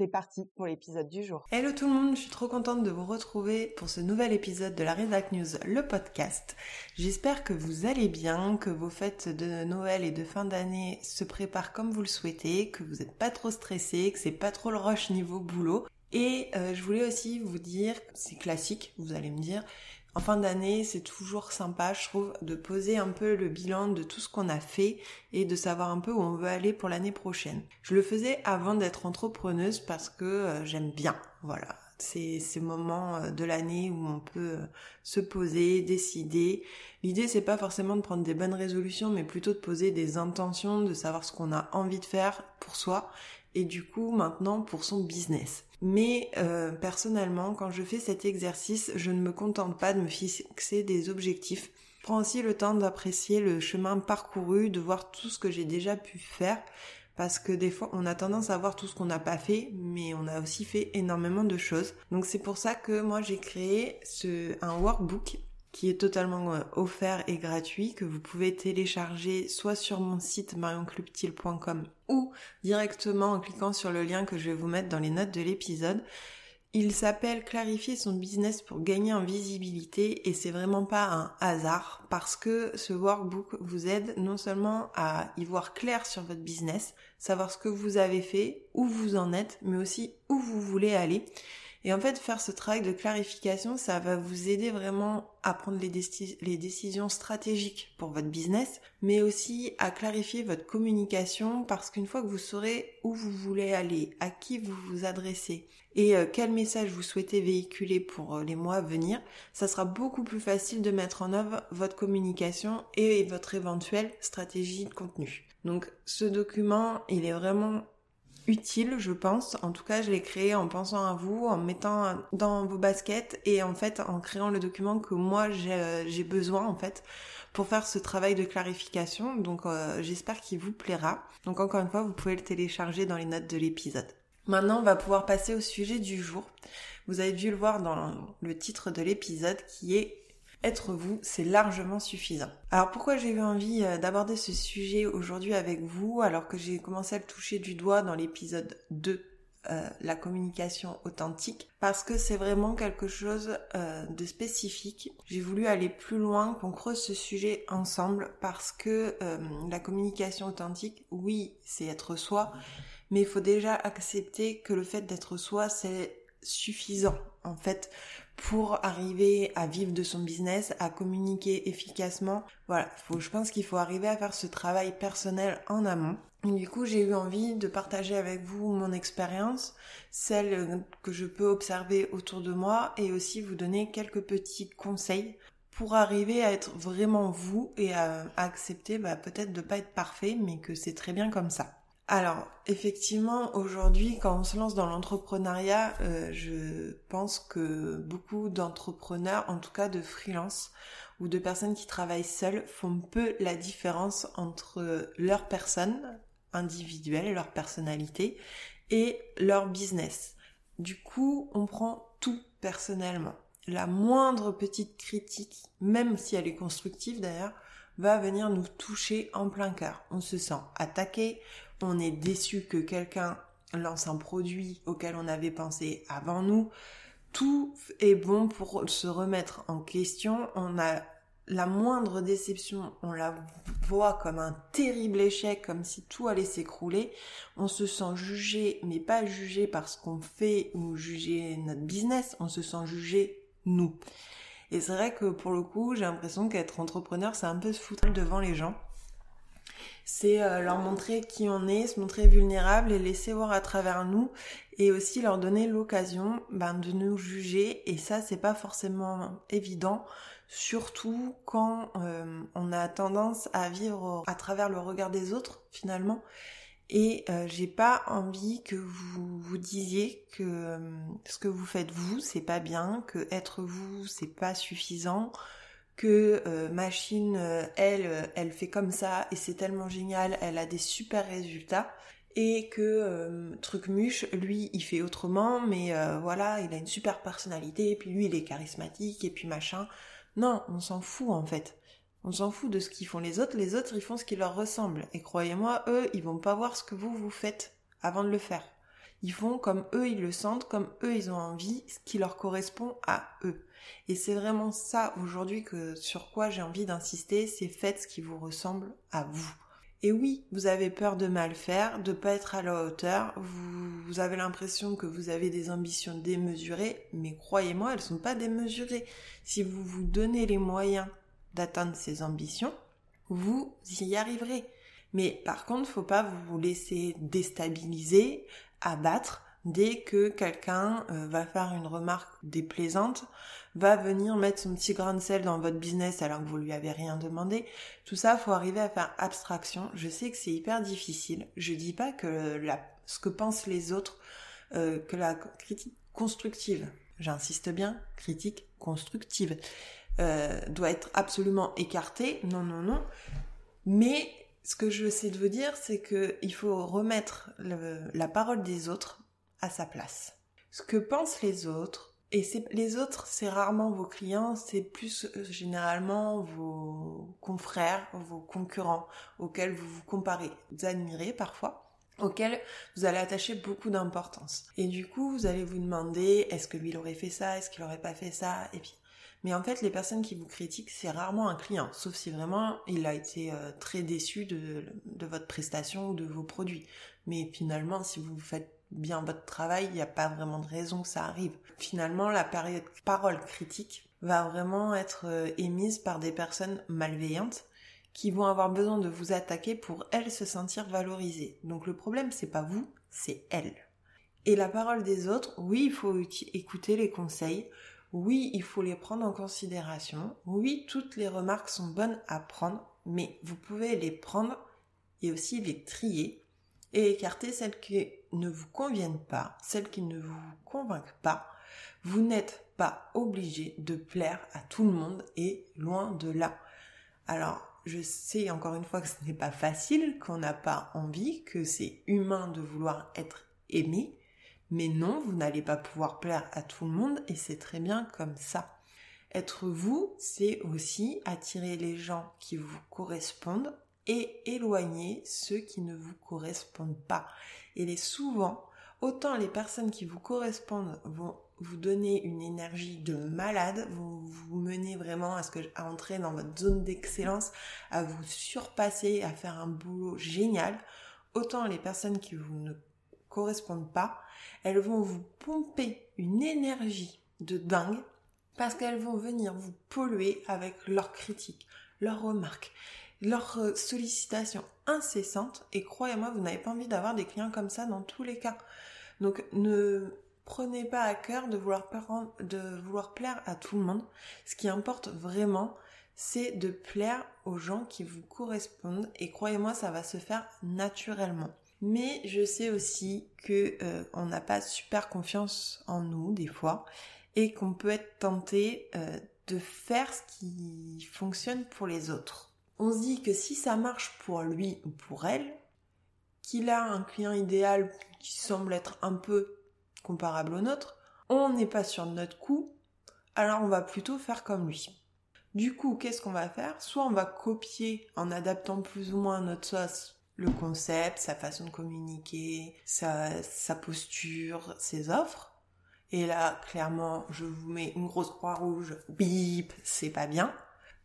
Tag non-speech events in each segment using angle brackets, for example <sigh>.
C'est parti pour l'épisode du jour. Hello tout le monde, je suis trop contente de vous retrouver pour ce nouvel épisode de la Redac News, le podcast. J'espère que vous allez bien, que vos fêtes de Noël et de fin d'année se préparent comme vous le souhaitez, que vous n'êtes pas trop stressé, que c'est pas trop le rush niveau boulot. Et euh, je voulais aussi vous dire, c'est classique, vous allez me dire, en fin d'année, c'est toujours sympa, je trouve, de poser un peu le bilan de tout ce qu'on a fait et de savoir un peu où on veut aller pour l'année prochaine. Je le faisais avant d'être entrepreneuse parce que euh, j'aime bien, voilà. C'est ces moments euh, de l'année où on peut euh, se poser, décider. L'idée c'est pas forcément de prendre des bonnes résolutions, mais plutôt de poser des intentions, de savoir ce qu'on a envie de faire pour soi et du coup maintenant pour son business. Mais euh, personnellement, quand je fais cet exercice, je ne me contente pas de me fixer des objectifs. Je prends aussi le temps d'apprécier le chemin parcouru, de voir tout ce que j'ai déjà pu faire. Parce que des fois, on a tendance à voir tout ce qu'on n'a pas fait, mais on a aussi fait énormément de choses. Donc c'est pour ça que moi j'ai créé ce, un workbook qui est totalement euh, offert et gratuit, que vous pouvez télécharger soit sur mon site marionclubtil.com ou directement en cliquant sur le lien que je vais vous mettre dans les notes de l'épisode. Il s'appelle Clarifier son business pour gagner en visibilité et c'est vraiment pas un hasard parce que ce workbook vous aide non seulement à y voir clair sur votre business, savoir ce que vous avez fait, où vous en êtes, mais aussi où vous voulez aller. Et en fait, faire ce travail de clarification, ça va vous aider vraiment à prendre les, décisions stratégiques pour votre business, mais aussi à clarifier votre communication parce qu'une fois que vous saurez où vous voulez aller, à qui vous vous adressez et euh, quel message vous souhaitez véhiculer pour euh, les mois à venir, ça sera beaucoup plus facile de mettre en œuvre votre communication et votre éventuelle stratégie de contenu. Donc ce document, il est vraiment utile, je pense. En tout cas, je l'ai créé en pensant à vous, en mettant dans vos baskets et en fait en créant le document que moi j'ai besoin en fait pour faire ce travail de clarification. Donc euh, j'espère qu'il vous plaira. Donc encore une fois, vous pouvez le télécharger dans les notes de l'épisode. Maintenant, on va pouvoir passer au sujet du jour. Vous avez dû le voir dans le titre de l'épisode qui est être vous, c'est largement suffisant. Alors pourquoi j'ai eu envie euh, d'aborder ce sujet aujourd'hui avec vous alors que j'ai commencé à le toucher du doigt dans l'épisode 2 euh, la communication authentique? Parce que c'est vraiment quelque chose euh, de spécifique. J'ai voulu aller plus loin, qu'on creuse ce sujet ensemble parce que la communication authentique, oui, c'est être soi, mais il faut déjà accepter que le fait d'être soi, c'est suffisant en fait pour arriver à vivre de son business, à communiquer efficacement. Voilà, faut, je pense qu'il faut arriver à faire ce travail personnel en amont. du coup, j'ai eu envie de partager avec vous mon expérience, celle que je peux observer autour de moi et aussi vous donner quelques petits conseils pour arriver à être vraiment vous et à, accepter bah, peut-être de pas être parfait, mais que c'est très bien comme ça. Alors, effectivement, aujourd'hui, quand on se lance dans l'entrepreneuriat, euh, je pense que beaucoup d'entrepreneurs, en tout cas de freelance ou de personnes qui travaillent seules, font peu la différence entre leur personne individuelle, leur personnalité et leur business. Du coup, on prend tout personnellement. La moindre petite critique, même si elle est constructive d'ailleurs, va venir nous toucher en plein cœur. On se sent attaqué, on est déçu que quelqu'un lance un produit auquel on avait pensé avant nous. Tout est bon pour se remettre en question. On a la moindre déception, on la voit comme un terrible échec, comme si tout allait s'écrouler. On se sent jugé, mais pas jugé parce qu'on fait ou jugé notre business, on se sent jugé nous. Et c'est vrai que pour le coup, j'ai l'impression qu'être entrepreneur, c'est un peu se foutre devant les gens c'est euh, leur montrer qui on est, se montrer vulnérable et laisser voir à travers nous et aussi leur donner l'occasion ben, de nous juger. Et ça c'est pas forcément évident surtout quand euh, on a tendance à vivre à travers le regard des autres finalement. Et euh, j'ai pas envie que vous vous disiez que ce que vous faites vous, c'est pas bien, que être vous, c'est pas suffisant, que euh, machine, elle, elle fait comme ça et c'est tellement génial, elle a des super résultats. Et que truc muche, lui, il fait autrement, mais voilà, il a une super personnalité, et puis lui, il est charismatique, et puis machin. Non, on s'en fout en fait. On s'en fout de ce qu'ils font les autres, les autres ils font ce qui leur ressemble. Et croyez-moi, eux, ils vont pas voir ce que vous vous faites avant de le faire. Ils font comme eux ils le sentent, comme eux ils ont envie, ce qui leur correspond à eux. Et c'est vraiment ça aujourd'hui que sur quoi j'ai envie d'insister, c'est faites ce qui vous ressemble à vous. Et oui, vous avez peur de mal faire, de pas être à la hauteur, vous, avez l'impression que vous avez des ambitions démesurées, mais croyez-moi, elles sont pas démesurées. Si vous vous donnez les moyens d'atteindre ses ambitions, vous y arriverez. Mais par contre, faut pas vous laisser déstabiliser, abattre dès que quelqu'un euh, va faire une remarque déplaisante, va venir mettre son petit grain de sel dans votre business alors que vous lui avez rien demandé. Tout ça, faut arriver à faire abstraction. Je sais que c'est hyper difficile. Je dis pas que ce que pensent les autres, euh, que la critique constructive, j'insiste bien, critique constructive, euh, doit être absolument écarté. Non, non, non. Mais ce que je sais de vous dire, c'est qu'il faut remettre la parole des autres à sa place. Ce que pensent les autres, et les autres, c'est rarement vos clients, c'est plus euh, généralement vos confrères, vos concurrents auxquels vous vous comparez, vous admirez parfois, auxquels vous allez attacher beaucoup d'importance. Et du coup, vous allez vous demander, est-ce que lui il aurait fait ça, est-ce qu'il aurait pas fait ça, et puis mais en fait, les personnes qui vous critiquent, c'est rarement un client, sauf si vraiment il a été euh, très déçu de, de, votre prestation ou de vos produits. Mais finalement, si vous faites bien votre travail, il n'y a pas vraiment de raison que ça arrive. Finalement, la période parole critique va vraiment être euh, émise par des personnes malveillantes qui vont avoir besoin de vous attaquer pour elles se sentir valorisées. Donc le problème, c'est pas vous, c'est elles. Et la parole des autres, oui, il faut écouter les conseils, oui, il faut les prendre en considération. Oui, toutes les remarques sont bonnes à prendre, mais vous pouvez les prendre et aussi les trier et écarter celles qui ne vous conviennent pas, celles qui ne vous convainquent pas. Vous n'êtes pas obligé de plaire à tout le monde et loin de là. Alors, je sais encore une fois que ce n'est pas facile, qu'on n'a pas envie, que c'est humain de vouloir être aimé, mais non, vous n'allez pas pouvoir plaire à tout le monde et c'est très bien comme ça. Être vous, c'est aussi attirer les gens qui vous correspondent et éloigner ceux qui ne vous correspondent pas. Et les souvent, autant les personnes qui vous correspondent vont vous donner une énergie de malade, vont vous mener vraiment à ce que à entrer dans votre zone d'excellence, à vous surpasser, à faire un boulot génial. Autant les personnes qui vous ne correspondent pas, elles vont vous pomper une énergie de dingue parce qu'elles vont venir vous polluer avec leurs critiques, leurs remarques, leurs euh, sollicitations incessantes et croyez-moi, vous n'avez pas envie d'avoir des clients comme ça dans tous les cas. Donc ne prenez pas à cœur de vouloir, de vouloir plaire à tout le monde. Ce qui importe vraiment, c'est de plaire aux gens qui vous correspondent et croyez-moi, ça va se faire naturellement. Mais je sais aussi que euh, on n'a pas super confiance en nous des fois et qu'on peut être tenté euh, de faire ce qui fonctionne pour les autres. On se dit que si ça marche pour lui ou pour elle, qu'il a un client idéal qui semble être un peu comparable au nôtre, on n'est pas sur notre coup, alors on va plutôt faire comme lui. Du coup, qu'est-ce qu'on va faire? Soit on va copier en adaptant plus ou moins notre sauce le concept, sa façon de communiquer, sa, sa posture, ses offres. Et là, clairement, je vous mets une grosse croix rouge. Bip, c'est pas bien.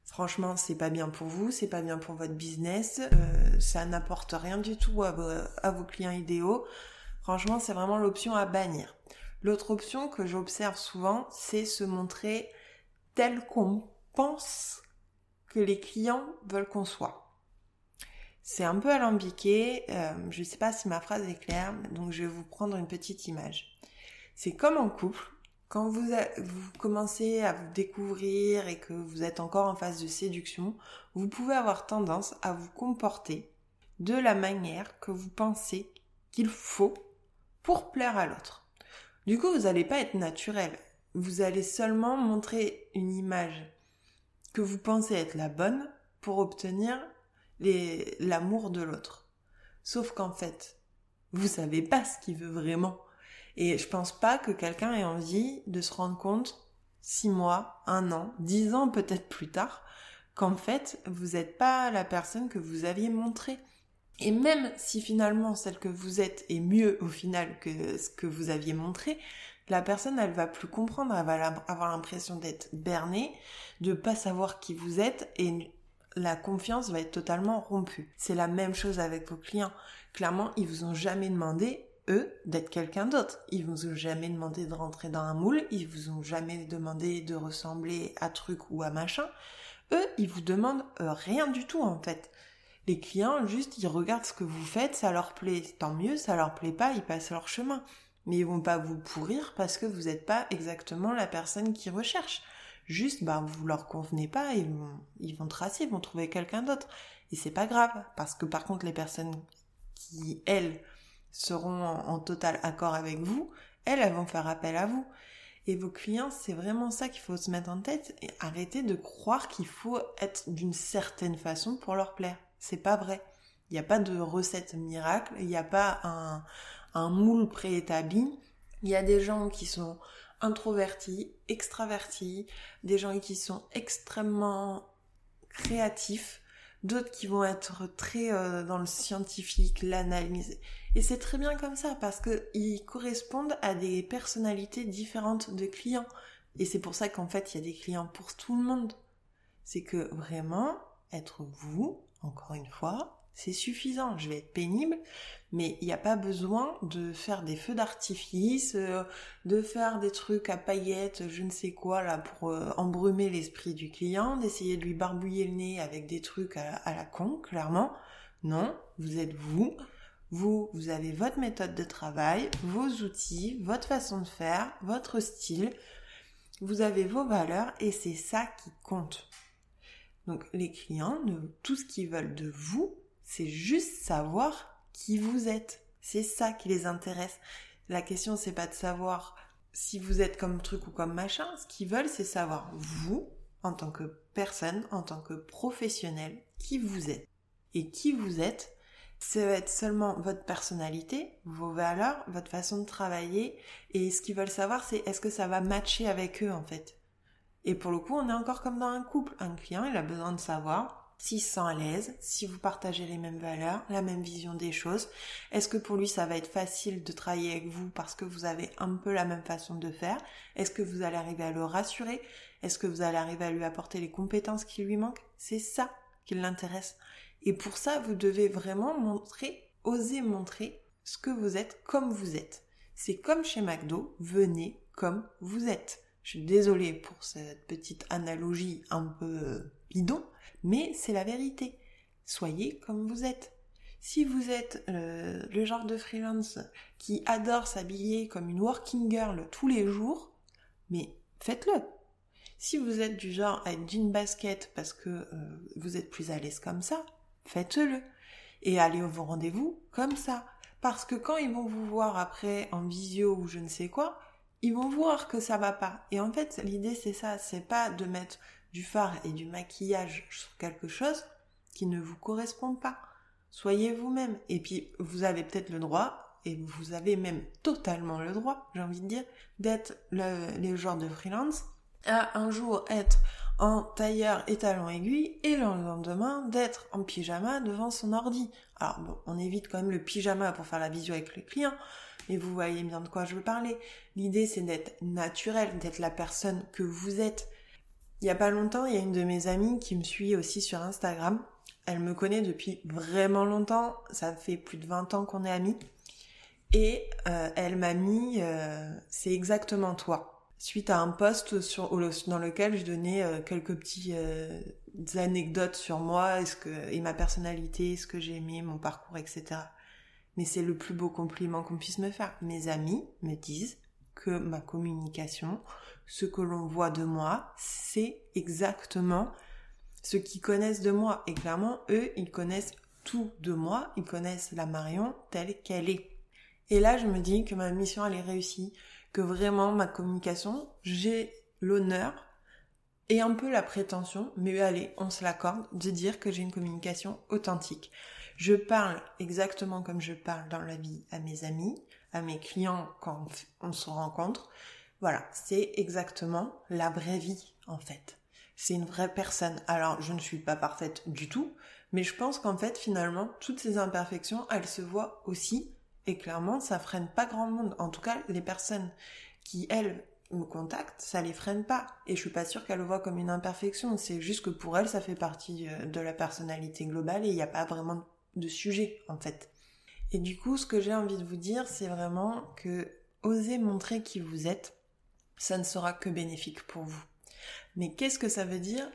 Franchement, c'est pas bien pour vous, c'est pas bien pour votre business. Euh, ça n'apporte rien du tout à vos, clients idéaux. Franchement, c'est vraiment l'option à bannir. L'autre option que j'observe souvent, c'est se montrer tel qu'on pense que les clients veulent qu'on soit. C'est un peu alambiqué, euh, je ne sais pas si ma phrase est claire, donc je vais vous prendre une petite image. C'est comme en couple, quand vous, commencez à vous découvrir et que vous êtes encore en phase de séduction, vous pouvez avoir tendance à vous comporter de la manière que vous pensez qu'il faut pour plaire à l'autre. Du coup, vous n'allez pas être naturel. Vous allez seulement montrer une image que vous pensez être la bonne pour obtenir l'amour de l'autre. Sauf qu'en fait, vous savez pas ce qu'il veut vraiment. Et je pense pas que quelqu'un ait envie de se rendre compte six mois, un an, dix ans peut-être plus tard, qu'en fait, vous n'êtes pas la personne que vous aviez montrée. Et même si finalement celle que vous êtes est mieux au final que ce que vous aviez montré, la personne elle va plus comprendre, elle va avoir l'impression d'être bernée, de pas savoir qui vous êtes et la confiance va être totalement rompue. C'est la même chose avec vos clients. Clairement, ils vous ont jamais demandé eux d'être quelqu'un d'autre. Ils vous ont jamais demandé de rentrer dans un moule, ils vous ont jamais demandé de ressembler à truc ou à machin. Eux, ils vous demandent euh, rien du tout en fait. Les clients, juste, ils regardent ce que vous faites, ça leur plaît, tant mieux, ça leur plaît pas, ils passent leur chemin. Mais ils vont pas vous pourrir parce que vous n'êtes pas exactement la personne qu'ils recherchent. Juste, bah, vous leur convenez pas, ils vont, ils vont tracer, ils vont trouver quelqu'un d'autre. Et c'est pas grave, parce que par contre, les personnes qui, elles, seront en, total accord avec vous, elles, elles vont faire appel à vous. Et vos clients, c'est vraiment ça qu'il faut se mettre en tête et arrêter de croire qu'il faut être d'une certaine façon pour leur plaire. C'est pas vrai. Il n'y a pas de recette miracle, il n'y a pas un, un moule préétabli. Il y a des gens qui sont introvertis, extravertis, des gens qui sont extrêmement créatifs, d'autres qui vont être très euh, dans le scientifique, l'analyse. Et c'est très bien comme ça parce qu'ils correspondent à des personnalités différentes de clients. Et c'est pour ça qu'en fait, il y a des clients pour tout le monde. C'est que vraiment, être vous, encore une fois, c'est suffisant. Je vais être pénible, mais il n'y a pas besoin de faire des feux d'artifice, euh, de faire des trucs à paillettes, je ne sais quoi, là, pour euh, embrumer l'esprit du client, d'essayer de lui barbouiller le nez avec des trucs à, à, la con, clairement. Non, vous êtes vous. Vous, vous avez votre méthode de travail, vos outils, votre façon de faire, votre style. Vous avez vos valeurs et c'est ça qui compte. Donc les clients, tout ce qu'ils veulent de vous, c'est juste savoir qui vous êtes. C'est ça qui les intéresse. La question, c'est pas de savoir si vous êtes comme truc ou comme machin. Ce qu'ils veulent, c'est savoir vous, en tant que personne, en tant que professionnel, qui vous êtes. Et qui vous êtes, ça va être seulement votre personnalité, vos valeurs, votre façon de travailler. Et ce qu'ils veulent savoir, c'est est-ce que ça va matcher avec eux, en fait. Et pour le coup, on est encore comme dans un couple. Un client, il a besoin de savoir s'il se sent à l'aise, si vous partagez les mêmes valeurs, la même vision des choses. Est-ce que pour lui ça va être facile de travailler avec vous parce que vous avez un peu la même façon de faire? Est-ce que vous allez arriver à le rassurer? Est-ce que vous allez arriver à lui apporter les compétences qui lui manquent? C'est ça qui l'intéresse. Et pour ça, vous devez vraiment montrer, oser montrer ce que vous êtes comme vous êtes. C'est comme chez McDo, venez comme vous êtes. Je suis désolée pour cette petite analogie un peu euh, mais c'est la vérité. Soyez comme vous êtes. Si vous êtes euh, le genre de freelance qui adore s'habiller comme une working girl tous les jours, mais faites-le. Si vous êtes du genre à être jean basket parce que euh, vous êtes plus à l'aise comme ça, faites-le. Et allez au rendez-vous comme ça. Parce que quand ils vont vous voir après en visio ou je ne sais quoi, ils vont voir que ça va pas. Et en fait, l'idée c'est ça, c'est pas de mettre du fard et du maquillage sur quelque chose qui ne vous correspond pas. Soyez vous-même. Et puis, vous avez peut-être le droit, et vous avez même totalement le droit, j'ai envie de dire, d'être le, les genres de freelance, à un jour être en tailleur et talon aiguille, et le lendemain d'être en pyjama devant son ordi. Alors bon, on évite quand même le pyjama pour faire la visio avec le client, mais vous voyez bien de quoi je veux parler. L'idée c'est d'être naturel, d'être la personne que vous êtes, il y a pas longtemps, il y a une de mes amies qui me suit aussi sur Instagram. Elle me connaît depuis vraiment longtemps. Ça fait plus de 20 ans qu'on est amis. Et euh, elle m'a mis euh, c'est exactement toi. Suite à un post dans lequel je donnais euh, quelques petites anecdotes sur moi et ma personnalité, ce que j'ai aimé, mon parcours, etc. Mais c'est le plus beau compliment qu'on puisse me faire. Mes amis me disent que ma communication, ce que l'on voit de moi, c'est exactement ce qu'ils connaissent de moi. Et clairement, eux, ils connaissent tout de moi, ils connaissent la Marion telle qu'elle est. Et là, je me dis que ma mission, elle est réussie, que vraiment ma communication, j'ai l'honneur et un peu la prétention, mais allez, on se l'accorde, de dire que j'ai une communication authentique. Je parle exactement comme je parle dans la vie à mes amis, à mes clients quand on se rencontre. Voilà, c'est exactement la vraie vie en fait. C'est une vraie personne. Alors, je ne suis pas parfaite du tout, mais je pense qu'en fait, finalement, toutes ces imperfections, elles se voient aussi. Et clairement, ça freine pas grand monde. En tout cas, les personnes qui, elles, me contactent, ça les freine pas. Et je suis pas sûre qu'elles le voient comme une imperfection. C'est juste que pour elles, ça fait partie euh, de la personnalité globale et il n'y a pas vraiment de sujet, en fait. Et du coup, ce que j'ai envie de vous dire, c'est vraiment que oser montrer qui vous êtes, ça ne sera que bénéfique pour vous. Mais qu'est-ce que ça veut dire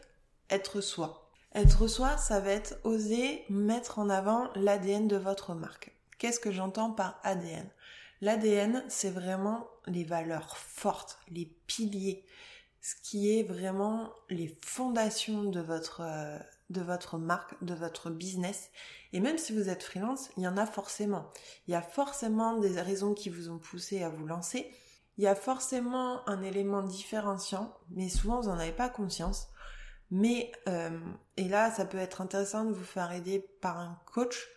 être soi Être soi, ça va être oser mettre en avant l'ADN de votre marque. Qu'est-ce que j'entends par ADN L'ADN, c'est vraiment les valeurs fortes, les piliers, ce qui est vraiment les fondations de votre, euh, de votre marque, de votre business. Et même si vous êtes freelance, il y en a forcément. Il y a forcément des raisons qui vous ont poussé à vous lancer. Il y a forcément un élément différenciant, mais souvent vous n'en avez pas conscience. Mais, euh, et là, ça peut être intéressant de vous faire aider par un coach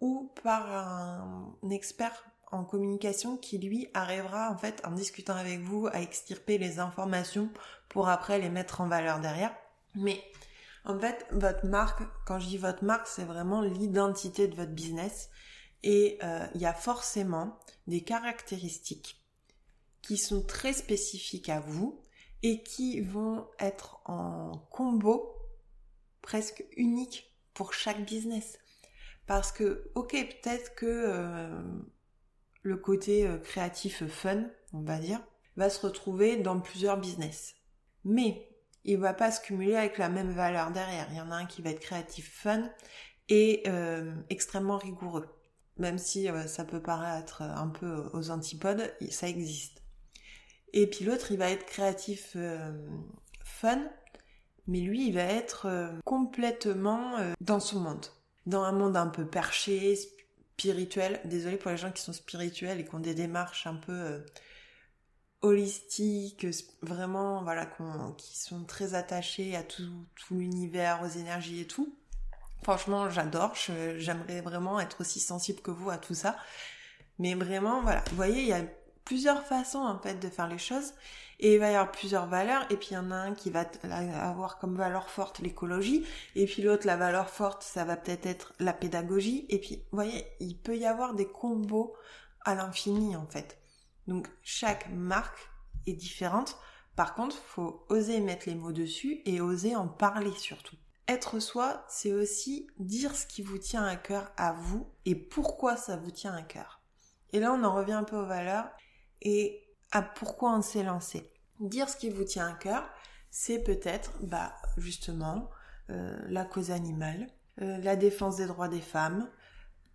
ou par un expert en communication qui lui arrivera en fait en discutant avec vous à extirper les informations pour après les mettre en valeur derrière. Mais en fait, votre marque, quand je dis votre marque, c'est vraiment l'identité de votre business et euh, il y a forcément des caractéristiques qui sont très spécifiques à vous et qui vont être en combo presque unique pour chaque business. Parce que, ok, peut-être que euh, le côté euh, créatif fun, on va dire, va se retrouver dans plusieurs business. Mais il va pas se cumuler avec la même valeur derrière. Il y en a un qui va être créatif fun et euh, extrêmement rigoureux. Même si ça peut paraître un peu aux antipodes, ça existe. Et puis l'autre, il va être créatif euh, fun, mais lui, il va être euh, complètement euh, dans son monde. Dans un monde un peu perché, spirituel. Désolé pour les gens qui sont spirituels et qui ont des démarches un peu holistiques, vraiment, voilà, qui sont très attachés à tout l'univers, aux énergies et tout. Franchement, j'adore. J'aimerais vraiment être aussi sensible que vous à tout ça. Mais vraiment, voilà. Vous voyez, il y a plusieurs façons en fait de faire les choses. Et il va y avoir plusieurs valeurs. Et puis il y en a un qui va avoir comme valeur forte l'écologie. Et puis l'autre la valeur forte ça va peut-être être la pédagogie. Et puis vous voyez il peut y avoir des combos à l'infini en fait. Donc chaque marque est différente. Par contre faut oser mettre les mots dessus et oser en parler surtout. Être soi c'est aussi dire ce qui vous tient à cœur à vous et pourquoi ça vous tient à cœur. Et là on en revient un peu aux valeurs et à pourquoi on s'est lancé? Dire ce qui vous tient à cœur, c'est peut-être, bah, justement, euh, la cause animale, euh, la défense des droits des femmes.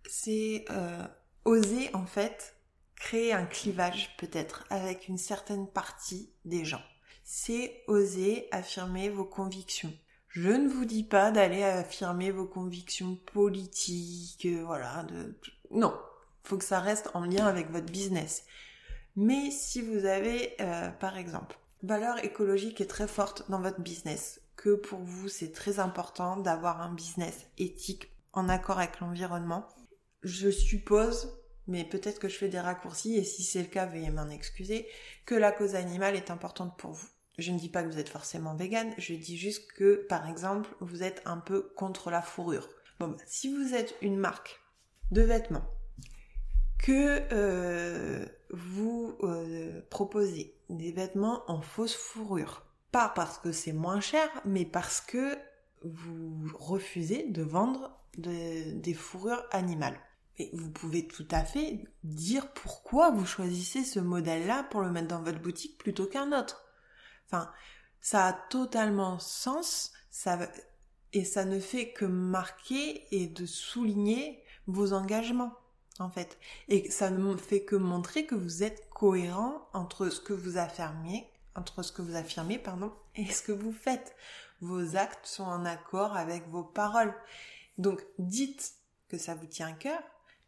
C'est euh, oser, en fait, créer un clivage, peut-être, avec une certaine partie des gens. C'est oser affirmer vos convictions. Je ne vous dis pas d'aller affirmer vos convictions politiques, voilà, de... non. Faut que ça reste en lien avec votre business. Mais si vous avez, euh, par exemple, valeur écologique est très forte dans votre business, que pour vous c'est très important d'avoir un business éthique en accord avec l'environnement, je suppose, mais peut-être que je fais des raccourcis et si c'est le cas, veuillez m'en excuser, que la cause animale est importante pour vous. Je ne dis pas que vous êtes forcément vegan, je dis juste que, par exemple, vous êtes un peu contre la fourrure. Bon, bah, si vous êtes une marque de vêtements que euh, vous euh, proposez des vêtements en fausse fourrure. Pas parce que c'est moins cher, mais parce que vous refusez de vendre des fourrures animales. Et vous pouvez tout à fait dire pourquoi vous choisissez ce modèle-là pour le mettre dans votre boutique plutôt qu'un autre. Enfin, ça a totalement sens, et ça ne fait que marquer et de souligner vos engagements en fait. Et ça ne fait que montrer que vous êtes cohérent entre ce que vous affirmez, entre ce que vous affirmez, pardon, et ce que vous faites. Vos actes sont en accord avec vos paroles. Donc, dites que ça vous tient à cœur,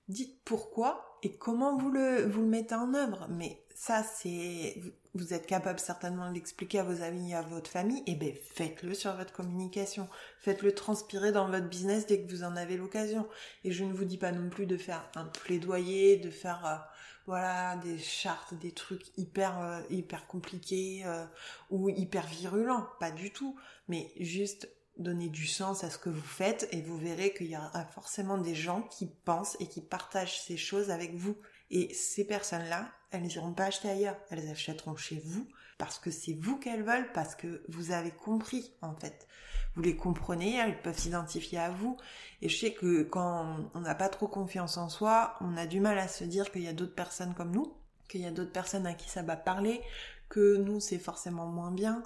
dites pourquoi et comment vous le, vous le mettez en œuvre. Mais ça, c'est, vous êtes capable certainement de l'expliquer à vos amis et à votre famille, et eh ben faites-le sur votre communication. Faites-le transpirer dans votre business dès que vous en avez l'occasion. Et je ne vous dis pas non plus de faire un plaidoyer, de faire, euh, voilà, des chartes, des trucs hyper, euh, hyper compliqués euh, ou hyper virulents. Pas du tout. Mais juste donner du sens à ce que vous faites et vous verrez qu'il y aura forcément des gens qui pensent et qui partagent ces choses avec vous. Et ces personnes-là, elles n'iront pas acheter ailleurs, elles achèteront chez vous parce que c'est vous qu'elles veulent, parce que vous avez compris en fait. Vous les comprenez, elles peuvent s'identifier à vous. Et je sais que quand on n'a pas trop confiance en soi, on a du mal à se dire qu'il y a d'autres personnes comme nous, qu'il y a d'autres personnes à qui ça va parler, que nous c'est forcément moins bien.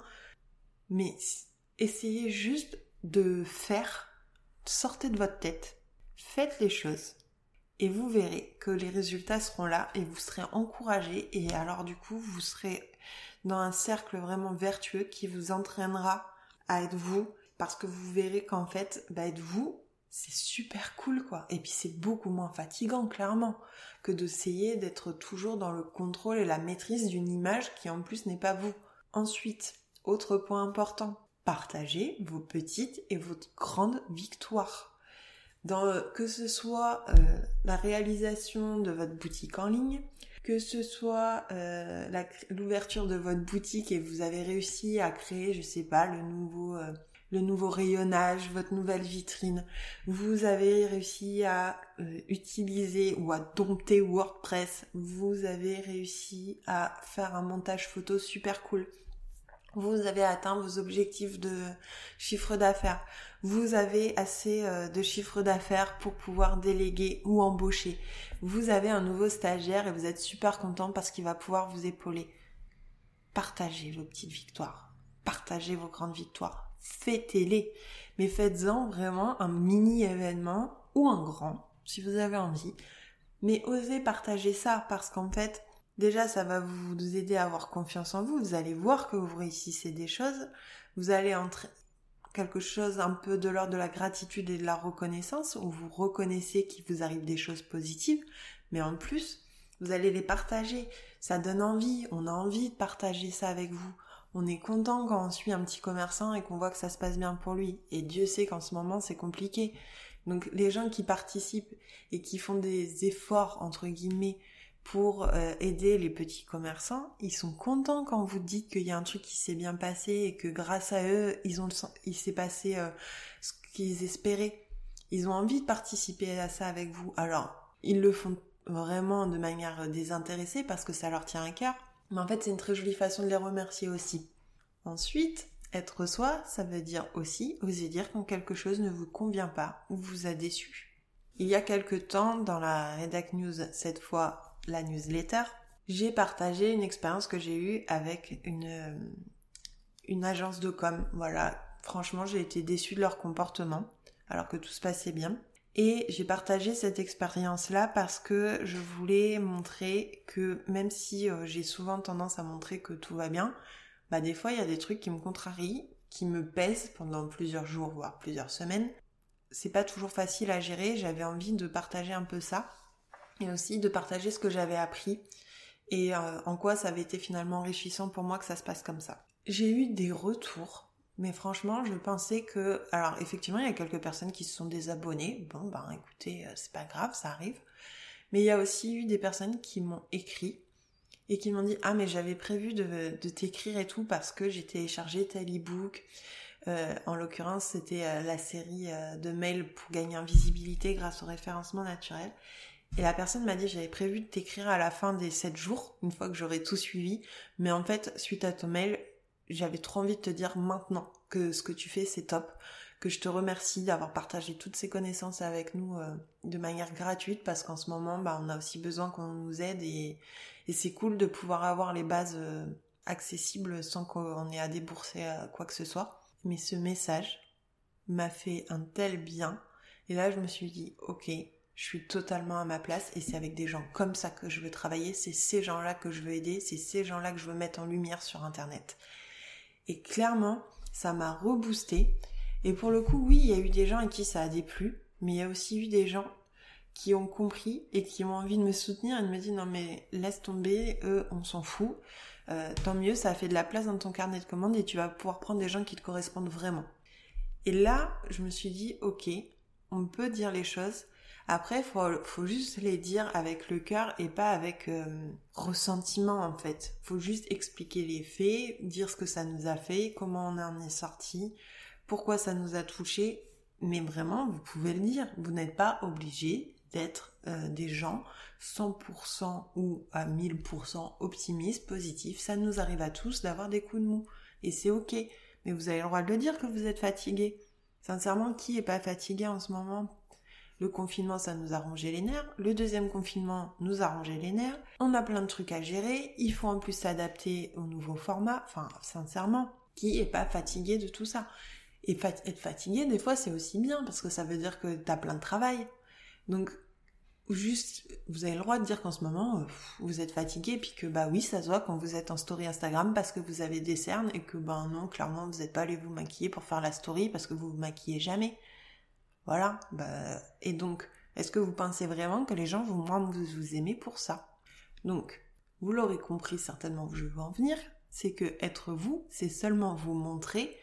Mais essayez juste de faire, sortez de votre tête, faites les choses et vous verrez que les résultats seront là et vous serez encouragé et alors du coup vous serez dans un cercle vraiment vertueux qui vous entraînera à être vous parce que vous verrez qu'en fait bah, être vous c'est super cool quoi et puis c'est beaucoup moins fatigant clairement que d'essayer d'être toujours dans le contrôle et la maîtrise d'une image qui en plus n'est pas vous. Ensuite, autre point important, partagez vos petites et vos grandes victoires que ce soit euh, la réalisation de votre boutique en ligne, que ce soit euh, l'ouverture de votre boutique et vous avez réussi à créer, je sais pas, le nouveau euh, le nouveau rayonnage, votre nouvelle vitrine, vous avez réussi à utiliser ou à dompter WordPress, vous avez réussi à faire un montage photo super cool. Vous avez atteint vos objectifs de chiffre d'affaires vous avez assez euh, de chiffre d'affaires pour pouvoir déléguer ou embaucher. Vous avez un nouveau stagiaire et vous êtes super content parce qu'il va pouvoir vous épauler. Partagez vos petites victoires. Partagez vos grandes victoires. Fêtez-les. Mais faites-en vraiment un mini événement ou un grand, si vous avez envie. Mais osez partager ça parce qu'en fait, déjà, ça va vous aider à avoir confiance en vous. Vous allez voir que vous réussissez des choses. Vous allez entrer quelque chose un peu de l'ordre de la gratitude et de la reconnaissance, où vous reconnaissez qu'il vous arrive des choses positives, mais en plus, vous allez les partager. Ça donne envie, on a envie de partager ça avec vous. On est content quand on suit un petit commerçant et qu'on voit que ça se passe bien pour lui. Et Dieu sait qu'en ce moment, c'est compliqué. Donc les gens qui participent et qui font des efforts, entre guillemets, pour euh, aider les petits commerçants, ils sont contents quand vous dites qu'il y a un truc qui s'est bien passé et que grâce à eux, ils ont il s'est passé euh, ce qu'ils espéraient. Ils ont envie de participer à ça avec vous. Alors, ils le font vraiment de manière désintéressée parce que ça leur tient à cœur. Mais en fait, c'est une très jolie façon de les remercier aussi. Ensuite, être soi, ça veut dire aussi oser dire quand quelque chose ne vous convient pas ou vous a déçu. Il y a quelque temps, dans la Redac News, cette fois la newsletter, j'ai partagé une expérience que j'ai eue avec une, euh, une agence de com. Voilà, franchement, j'ai été déçue de leur comportement, alors que tout se passait bien. Et j'ai partagé cette expérience-là parce que je voulais montrer que même si euh, j'ai souvent tendance à montrer que tout va bien, bah des fois il y a des trucs qui me contrarient, qui me pèsent pendant plusieurs jours, voire plusieurs semaines. C'est pas toujours facile à gérer, j'avais envie de partager un peu ça et aussi de partager ce que j'avais appris et euh, en quoi ça avait été finalement enrichissant pour moi que ça se passe comme ça. J'ai eu des retours, mais franchement, je pensais que... Alors effectivement, il y a quelques personnes qui se sont désabonnées. Bon, ben écoutez, euh, c'est pas grave, ça arrive. Mais il y a aussi eu des personnes qui m'ont écrit et qui m'ont dit Ah, mais j'avais prévu de, t'écrire et tout parce que j'ai téléchargé tel e-book. Euh, en l'occurrence, c'était la série de mails pour gagner en visibilité grâce au référencement naturel. Et la personne m'a dit j'avais prévu de t'écrire à la fin des 7 jours, une fois que j'aurais tout suivi, mais en fait, suite à ton mail, j'avais trop envie de te dire maintenant que ce que tu fais c'est top, que je te remercie d'avoir partagé toutes ces connaissances avec nous euh, de manière gratuite parce qu'en ce moment, bah, on a aussi besoin qu'on nous aide et, et c'est cool de pouvoir avoir les bases euh, accessibles sans qu'on ait à débourser euh, quoi que ce soit. Mais ce message m'a fait un tel bien. Et là je me suis dit ok je suis totalement à ma place et c'est avec des gens comme ça que je veux travailler, c'est ces gens-là que je veux aider, c'est ces gens-là que je veux mettre en lumière sur Internet. Et clairement, ça m'a reboosté. Et pour le coup, oui, il y a eu des gens à qui ça a déplu, mais il y a aussi eu des gens qui ont compris et qui ont envie de me soutenir et de me dire non mais laisse tomber, eux on s'en fout. Euh, tant mieux, ça a fait de la place dans ton carnet de commandes et tu vas pouvoir prendre des gens qui te correspondent vraiment. Et là, je me suis dit ok, on peut dire les choses. Après, faut, faut juste les dire avec le cœur et pas avec euh, ressentiment en fait. Faut juste expliquer les faits, dire ce que ça nous a fait, comment on en est sorti, pourquoi ça nous a touché. Mais vraiment, vous pouvez le dire. Vous n'êtes pas obligé d'être euh, des gens 100% ou à 1000% optimistes, positifs. Ça nous arrive à tous d'avoir des coups de mou. Et c'est ok. Mais vous avez le droit de le dire que vous êtes fatigué. Sincèrement, qui est pas fatigué en ce moment? Le confinement, ça nous a rongé les nerfs. Le deuxième confinement nous a rongé les nerfs. On a plein de trucs à gérer. Il faut en plus s'adapter au nouveau format. Enfin, sincèrement, qui est pas fatigué de tout ça Et être fatigué, des fois, c'est aussi bien parce que ça veut dire que t'as plein de travail. Donc, juste, vous avez le droit de dire qu'en ce moment, euh, vous êtes fatigué, puis que bah oui, ça se voit quand vous êtes en story Instagram parce que vous avez des cernes et que ben non, clairement, vous n'êtes pas allé vous maquiller pour faire la story parce que vous vous maquillez jamais. Voilà. Bah, et donc, est-ce que vous pensez vraiment que les gens vont moins vous, aimer pour ça? Donc, vous l'aurez compris certainement où je veux en venir, c'est que être vous, c'est seulement vous montrer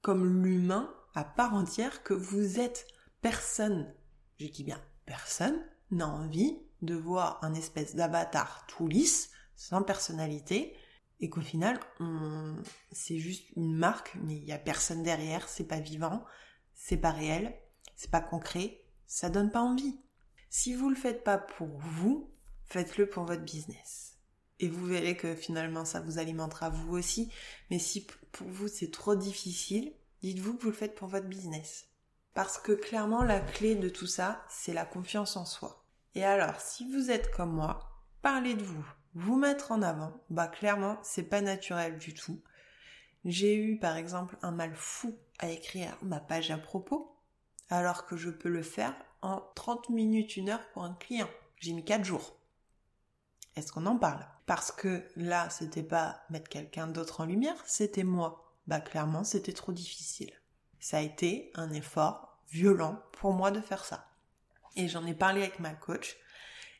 comme l'humain à part entière que vous êtes personne. Je dis bien personne n'a envie de voir un espèce d'avatar tout lisse, sans personnalité, et qu'au final, c'est juste une marque, mais il n'y a personne derrière, c'est pas vivant, c'est pas réel, c'est pas concret, ça donne pas envie. Si vous le faites pas pour vous, faites-le pour votre business. Et vous verrez que finalement ça vous alimentera vous aussi. Mais si pour vous c'est trop difficile, dites-vous que vous le faites pour votre business. Parce que clairement, la clé de tout ça, c'est la confiance en soi. Et alors, si vous êtes comme moi, parler de vous, vous mettre en avant, bah clairement, c'est pas naturel du tout. J'ai eu par exemple un mal fou à écrire ma page à propos, alors que je peux le faire en 30 minutes, une heure pour un client. J'ai mis 4 jours. Est-ce qu'on en parle? Parce que là, c'était pas mettre quelqu'un d'autre en lumière, c'était moi. Bah clairement, c'était trop difficile. Ça a été un effort violent pour moi de faire ça. Et j'en ai parlé avec ma coach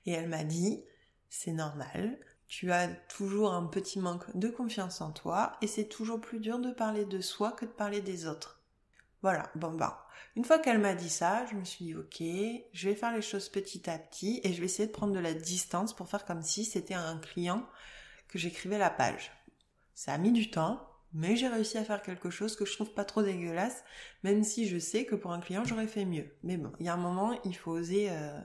et elle m'a dit, c'est normal, tu as toujours un petit manque de confiance en toi et c'est toujours plus dur de parler de soi que de parler des autres. Voilà, bon bah. Une fois qu'elle m'a dit ça, je me suis dit ok, je vais faire les choses petit à petit et je vais essayer de prendre de la distance pour faire comme si c'était un client que j'écrivais la page. Ça a mis du temps, mais j'ai réussi à faire quelque chose que je trouve pas trop dégueulasse, même si je sais que pour un client j'aurais fait mieux. Mais bon, il y a un moment, il faut oser euh,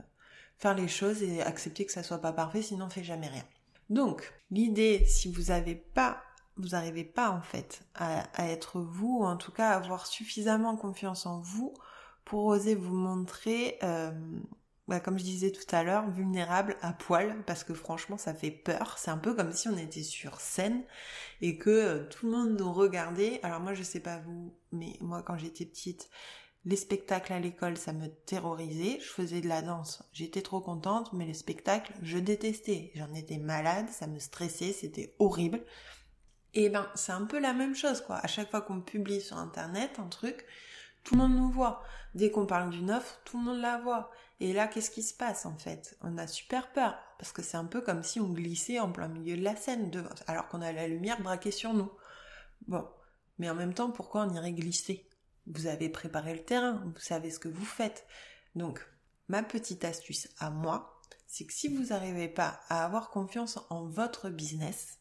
faire les choses et accepter que ça soit pas parfait, sinon on fait jamais rien. Donc, l'idée, si vous avez pas, vous n'arrivez pas en fait à, être vous, ou en tout cas avoir suffisamment confiance en vous pour oser vous montrer euh, bah, comme je disais tout à l'heure, vulnérable à poil, parce que franchement ça fait peur. C'est un peu comme si on était sur scène et que euh, tout le monde nous regardait. Alors moi je sais pas vous, mais moi quand j'étais petite, les spectacles à l'école ça me terrorisait. Je faisais de la danse, j'étais trop contente, mais les spectacles je détestais. J'en étais malade, ça me stressait, c'était horrible. Et ben c'est un peu la même chose quoi. À chaque fois qu'on publie sur internet un truc, tout le monde nous voit. Dès qu'on parle d'une offre, tout le monde la voit. Et là, qu'est-ce qui se passe en fait? On a super peur parce que c'est un peu comme si on glissait en plein milieu de la scène, alors qu'on a la lumière braquée sur nous. Bon, mais en même temps, pourquoi on irait glisser? Vous avez préparé le terrain, vous savez ce que vous faites. Donc, ma petite astuce à moi, c'est que si vous n'arrivez pas à avoir confiance en votre business,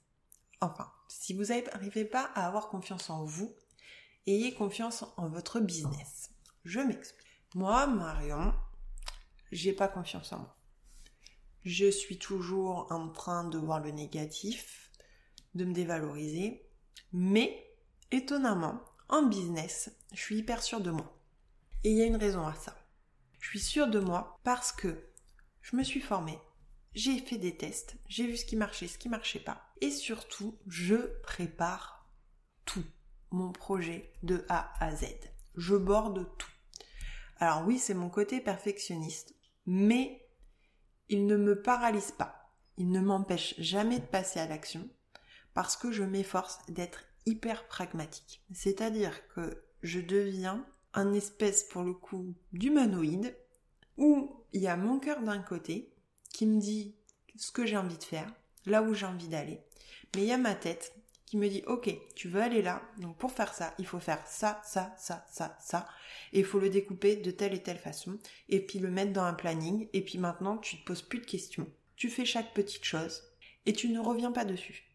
enfin, si vous n'arrivez pas à avoir confiance en vous, ayez confiance en votre business. Je m'explique. Moi, Marion, j'ai pas confiance en moi. Je suis toujours en train de voir le négatif, de me dévaloriser, mais étonnamment, en business, je suis hyper sûre de moi. Et il y a une raison à ça. Je suis sûre de moi parce que je me suis formée, j'ai fait des tests, j'ai vu ce qui marchait, ce qui marchait pas. Et surtout, je prépare tout mon projet de A à Z. Je borde tout. Alors oui, c'est mon côté perfectionniste mais il ne me paralyse pas. Il ne m'empêche jamais de passer à l'action parce que je m'efforce d'être hyper pragmatique. C'est-à-dire que je deviens un espèce pour le coup d'humanoïde où il y a mon cœur d'un côté qui me dit ce que j'ai envie de faire, là où j'ai envie d'aller, mais il y a ma tête qui me dit ok, tu veux aller là, donc pour faire ça, il faut faire ça, ça, ça, ça, ça, et il faut le découper de telle et telle façon, et puis le mettre dans un planning, et puis maintenant tu te poses plus de questions, tu fais chaque petite chose, et tu ne reviens pas dessus.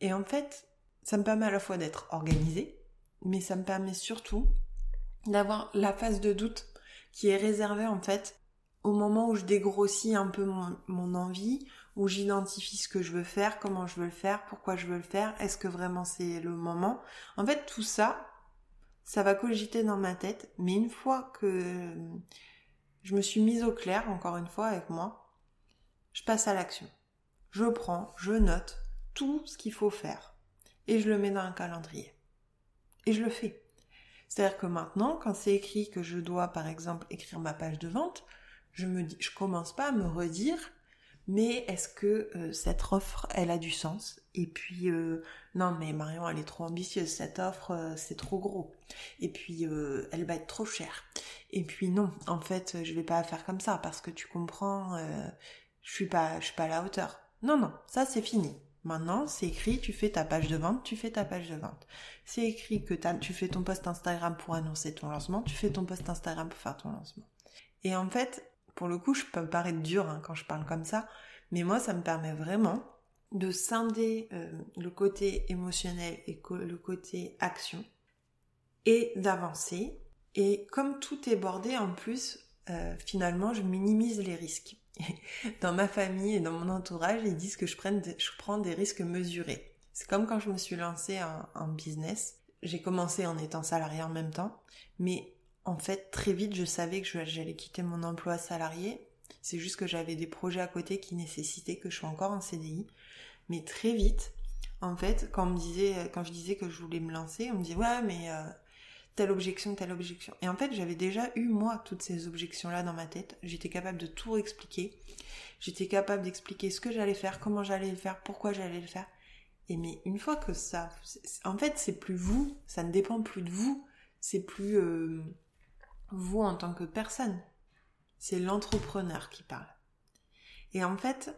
Et en fait, ça me permet à la fois d'être organisé, mais ça me permet surtout d'avoir la phase de doute qui est réservée en fait au moment où je dégrossis un peu mon, mon envie, où j'identifie ce que je veux faire, comment je veux le faire, pourquoi je veux le faire, est-ce que vraiment c'est le moment. En fait, tout ça, ça va cogiter dans ma tête, mais une fois que je me suis mise au clair, encore une fois, avec moi, je passe à l'action. Je prends, je note tout ce qu'il faut faire et je le mets dans un calendrier. Et je le fais. C'est-à-dire que maintenant, quand c'est écrit que je dois, par exemple, écrire ma page de vente, je me dis, je commence pas à me redire mais est-ce que euh, cette offre, elle a du sens? Et puis, euh, non, mais Marion, elle est trop ambitieuse, cette offre, euh, c'est trop gros. Et puis, elle va être trop chère. Et puis, non, en fait, je vais pas faire comme ça, parce que tu comprends, je suis pas, je suis pas à la hauteur. Non, non, ça c'est fini. Maintenant, c'est écrit, tu fais ta page de vente, tu fais ta page de vente. C'est écrit que tu fais ton post Instagram pour annoncer ton lancement, tu fais ton post Instagram pour faire ton lancement. Et en fait, pour le coup, je peux me paraître dur hein, quand je parle comme ça, mais moi, ça me permet vraiment de scinder euh, le côté émotionnel et le côté action et d'avancer. Et comme tout est bordé en plus, euh, finalement, je minimise les risques. <laughs> dans ma famille et dans mon entourage, ils disent que je, prends des risques mesurés. C'est comme quand je me suis lancée en, en business. J'ai commencé en étant salarié en même temps, mais en fait, très vite, je savais que j'allais quitter mon emploi salarié. C'est juste que j'avais des projets à côté qui nécessitaient que je sois encore en CDI. Mais très vite, en fait, quand, me quand je disais que je voulais me lancer, on me disait ouais, mais euh, telle objection, telle objection. Et en fait, j'avais déjà eu moi toutes ces objections-là dans ma tête. J'étais capable de tout expliquer. J'étais capable d'expliquer ce que j'allais faire, comment j'allais le faire, pourquoi j'allais le faire. Et mais une fois que ça, en fait, c'est plus vous, ça ne dépend plus de vous, c'est plus euh, vous en tant que personne. C'est l'entrepreneur qui parle. Et en fait,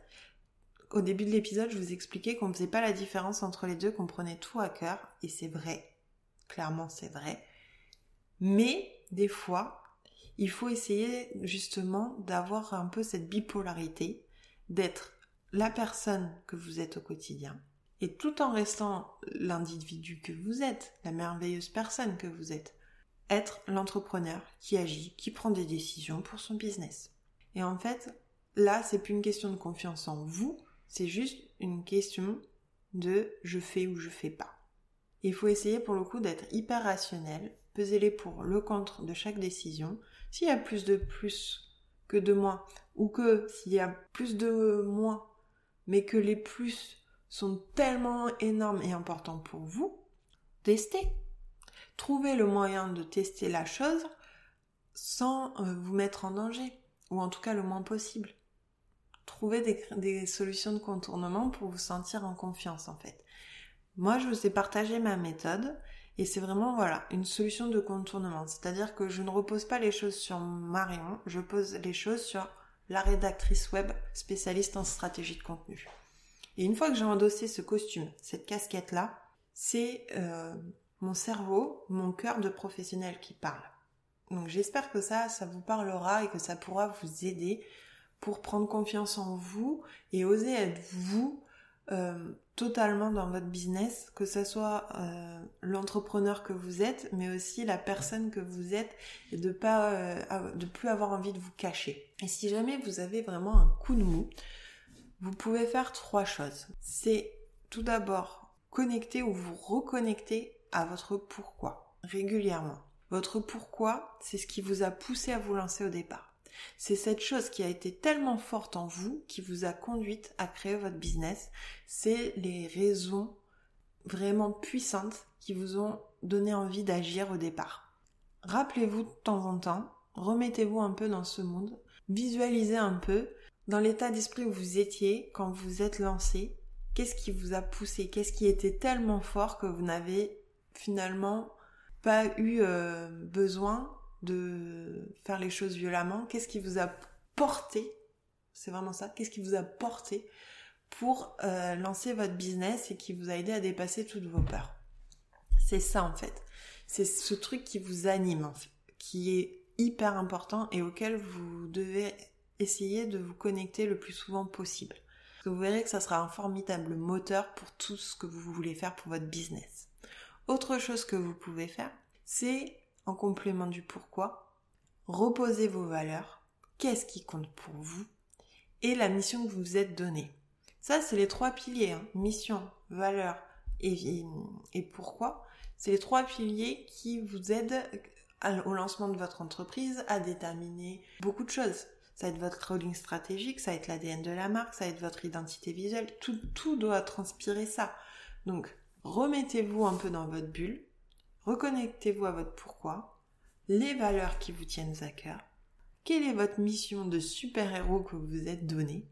au début de l'épisode, je vous expliquais qu'on ne faisait pas la différence entre les deux, qu'on prenait tout à cœur, et c'est vrai. Clairement, c'est vrai. Mais, des fois, il faut essayer justement d'avoir un peu cette bipolarité, d'être la personne que vous êtes au quotidien, et tout en restant l'individu que vous êtes, la merveilleuse personne que vous êtes être l'entrepreneur qui agit, qui prend des décisions pour son business. Et en fait, là, c'est plus une question de confiance en vous, c'est juste une question de je fais ou je fais pas. Il faut essayer pour le coup d'être hyper rationnel, peser les pour, le contre de chaque décision. S'il y a plus de plus que de moins, ou que s'il y a plus de moins, mais que les plus sont tellement énormes et importants pour vous, testez. Trouvez le moyen de tester la chose sans euh, vous mettre en danger, ou en tout cas le moins possible. Trouvez des, solutions de contournement pour vous sentir en confiance en fait. Moi, je vous ai partagé ma méthode et c'est vraiment voilà une solution de contournement. C'est-à-dire que je ne repose pas les choses sur Marion, je pose les choses sur la rédactrice web spécialiste en stratégie de contenu. Et une fois que j'ai endossé ce costume, cette casquette-là, c'est euh, mon cerveau, mon cœur de professionnel qui parle. Donc j'espère que ça, ça vous parlera et que ça pourra vous aider pour prendre confiance en vous et oser être vous euh, totalement dans votre business, que ce soit euh, l'entrepreneur que vous êtes, mais aussi la personne que vous êtes et de pas euh, de plus avoir envie de vous cacher. Et si jamais vous avez vraiment un coup de mou, vous pouvez faire trois choses. C'est tout d'abord connecter ou vous reconnecter à votre pourquoi régulièrement. Votre pourquoi, c'est ce qui vous a poussé à vous lancer au départ. C'est cette chose qui a été tellement forte en vous qui vous a conduite à créer votre business. C'est les raisons vraiment puissantes qui vous ont donné envie d'agir au départ. Rappelez-vous de temps en temps, remettez-vous un peu dans ce monde, visualisez un peu dans l'état d'esprit où vous étiez quand vous êtes lancé, qu'est-ce qui vous a poussé, qu'est-ce qui était tellement fort que vous n'avez finalement pas eu euh, besoin de faire les choses violemment Qu'est-ce qui vous a porté? C'est vraiment ça. Qu'est-ce qui vous a porté pour euh, lancer votre business et qui vous a aidé à dépasser toutes vos peurs? C'est ça en fait. C'est ce truc qui vous anime, qui est hyper important et auquel vous devez essayer de vous connecter le plus souvent possible. Vous verrez que ça sera un formidable moteur pour tout ce que vous voulez faire pour votre business. Autre chose que vous pouvez faire, c'est en complément du pourquoi, reposer vos valeurs, qu'est-ce qui compte pour vous et la mission que vous vous êtes donnée. Ça, c'est les trois piliers, hein. mission, valeur et, pourquoi. C'est les trois piliers qui vous aident au lancement de votre entreprise à déterminer beaucoup de choses. Ça va être votre holding stratégique, ça va être l'ADN de la marque, ça va être votre identité visuelle, tout, tout doit transpirer ça. Donc, remettez-vous un peu dans votre bulle, reconnectez-vous à votre pourquoi, les valeurs qui vous tiennent à cœur, quelle est votre mission de super-héros que vous vous êtes donné,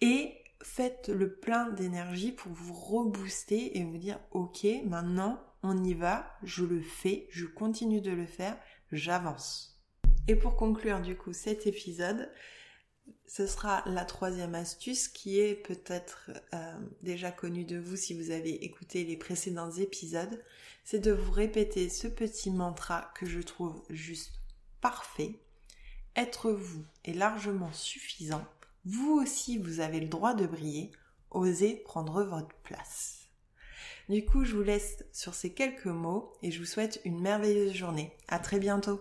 et faites le plein d'énergie pour vous rebooster et vous dire ok maintenant on y va, je le fais, je continue de le faire, j'avance. Et pour conclure du coup cet épisode, ce sera la troisième astuce qui est peut-être euh, déjà connue de vous si vous avez écouté les précédents épisodes, c'est de vous répéter ce petit mantra que je trouve juste parfait. Être vous est largement suffisant. Vous aussi, vous avez le droit de briller. Osez prendre votre place. Du coup, je vous laisse sur ces quelques mots et je vous souhaite une merveilleuse journée. À très bientôt!